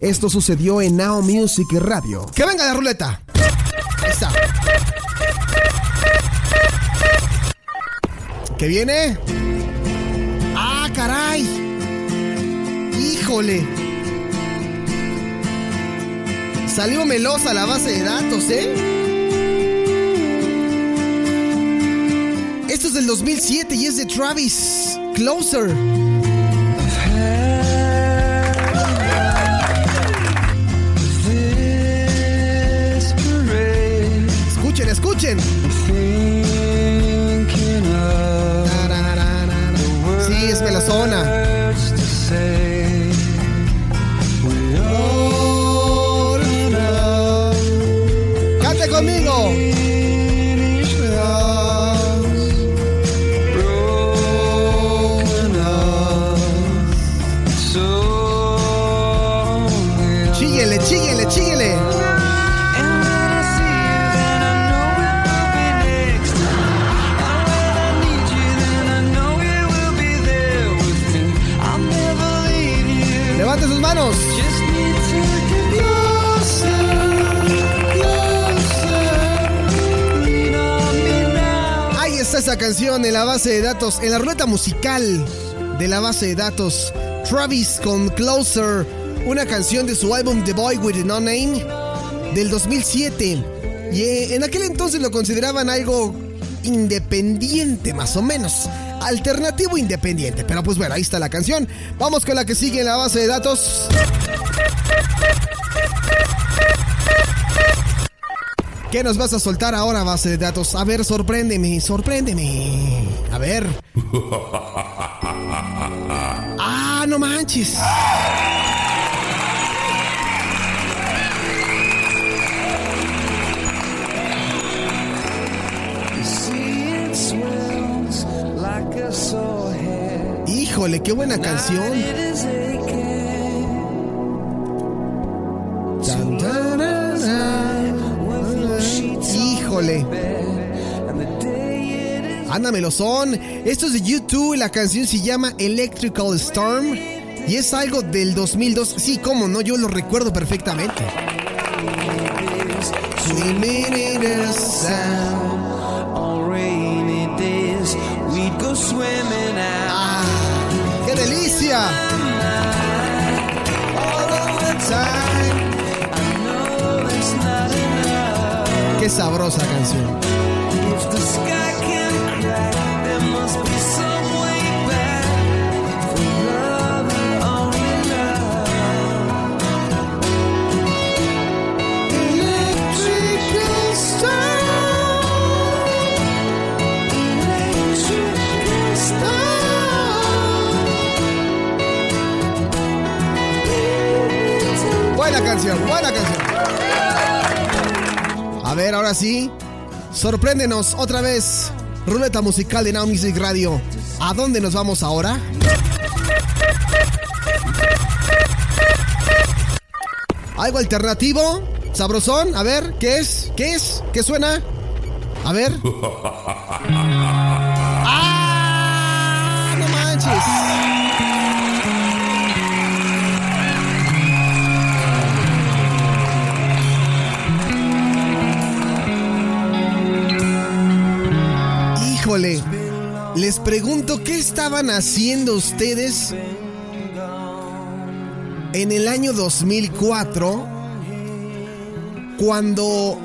Esto sucedió en Now Music Radio. ¡Que venga la ruleta! Ahí. ¿Qué viene? ¡Ah, caray! ¡Híjole! Salió melosa la base de datos, ¿eh? Esto es del 2007 y es de Travis Closer. Chíguele. Levante sus manos. Ahí está esa canción en la base de datos, en la ruleta musical de la base de datos. Travis con Closer, una canción de su álbum The Boy with No Name del 2007. Y eh, en aquel entonces lo consideraban algo independiente, más o menos. Alternativo independiente. Pero pues bueno, ahí está la canción. Vamos con la que sigue en la base de datos. ¿Qué nos vas a soltar ahora, base de datos? A ver, sorpréndeme, sorpréndeme. A ver. Ah, no manches. Híjole, qué buena canción. Híjole. Ándamelo son. Esto es de YouTube. La canción se llama Electrical Storm. Y es algo del 2002. Sí, cómo no, yo lo recuerdo perfectamente. Ah, ¡Qué delicia! ¡Qué sabrosa canción! Canción, buena canción. A ver, ahora sí. Sorpréndenos otra vez. Ruleta musical de Now Music Radio. ¿A dónde nos vamos ahora? ¿Algo alternativo? ¿Sabrosón? A ver, ¿qué es? ¿Qué es? ¿Qué suena? A ver. ¡Ah! ¡No manches! Les pregunto qué estaban haciendo ustedes en el año 2004 cuando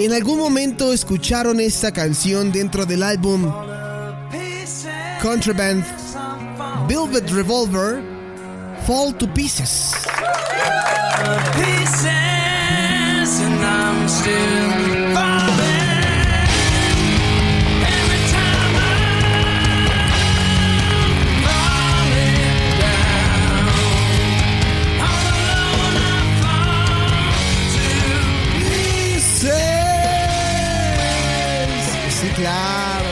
en algún momento escucharon esta canción dentro del álbum Contraband Velvet Revolver Fall to Pieces. Claro.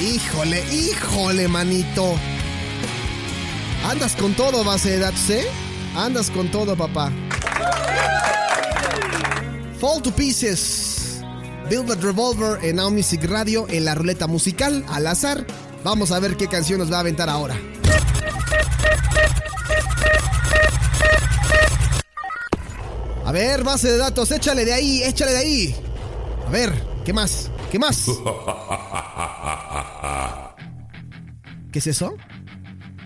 Híjole, híjole, manito. Andas con todo, base de datos, ¿eh? Andas con todo, papá. Fall to Pieces. Velvet Revolver en Now Music Radio en la ruleta musical al azar. Vamos a ver qué canción nos va a aventar ahora. Ver, base de datos, échale de ahí, échale de ahí. A ver, ¿qué más? ¿Qué más? ¿Qué es eso?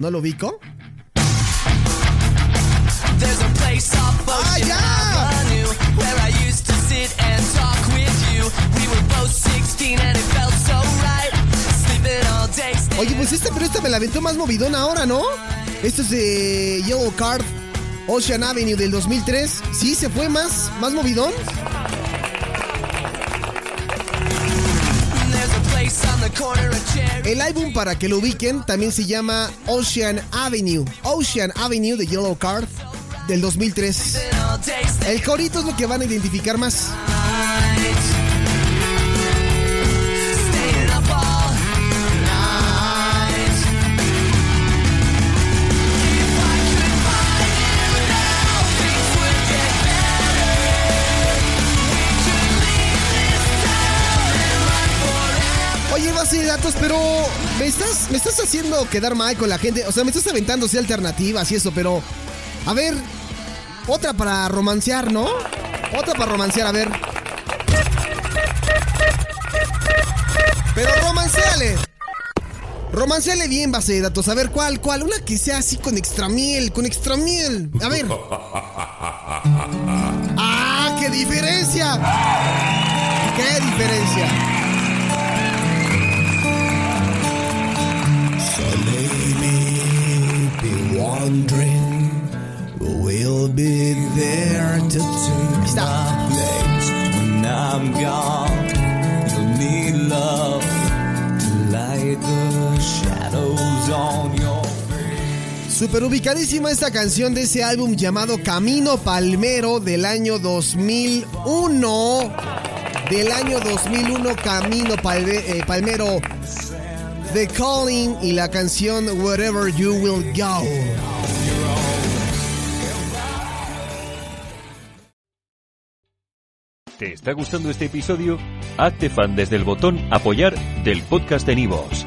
¿No lo ubico? ¡Ah, ya! Oye, pues esta, pero esta me la aventó más movidón ahora, ¿no? Esto es de Yellow Card, Ocean Avenue del 2003. Sí, se fue más, más movidón. El álbum, para que lo ubiquen, también se llama Ocean Avenue. Ocean Avenue de Yellow Card del 2003. El corito es lo que van a identificar más. Me estás, me estás haciendo quedar mal con la gente. O sea, me estás aventando así alternativas y eso, pero. A ver, otra para romancear, ¿no? Otra para romancear, a ver. Pero romanceale. Romanceale bien, base de datos. A ver, ¿cuál, cuál? Una que sea así con extra miel, con extra miel. A ver. ¡Ah, qué diferencia! ¡Qué diferencia! Super ubicadísima esta canción de ese álbum llamado Camino Palmero del año 2001. Del año 2001, Camino eh, Palmero. The Calling y la canción Wherever You Will Go. ¿Te está gustando este episodio? Hazte fan desde el botón Apoyar del podcast de Nivos.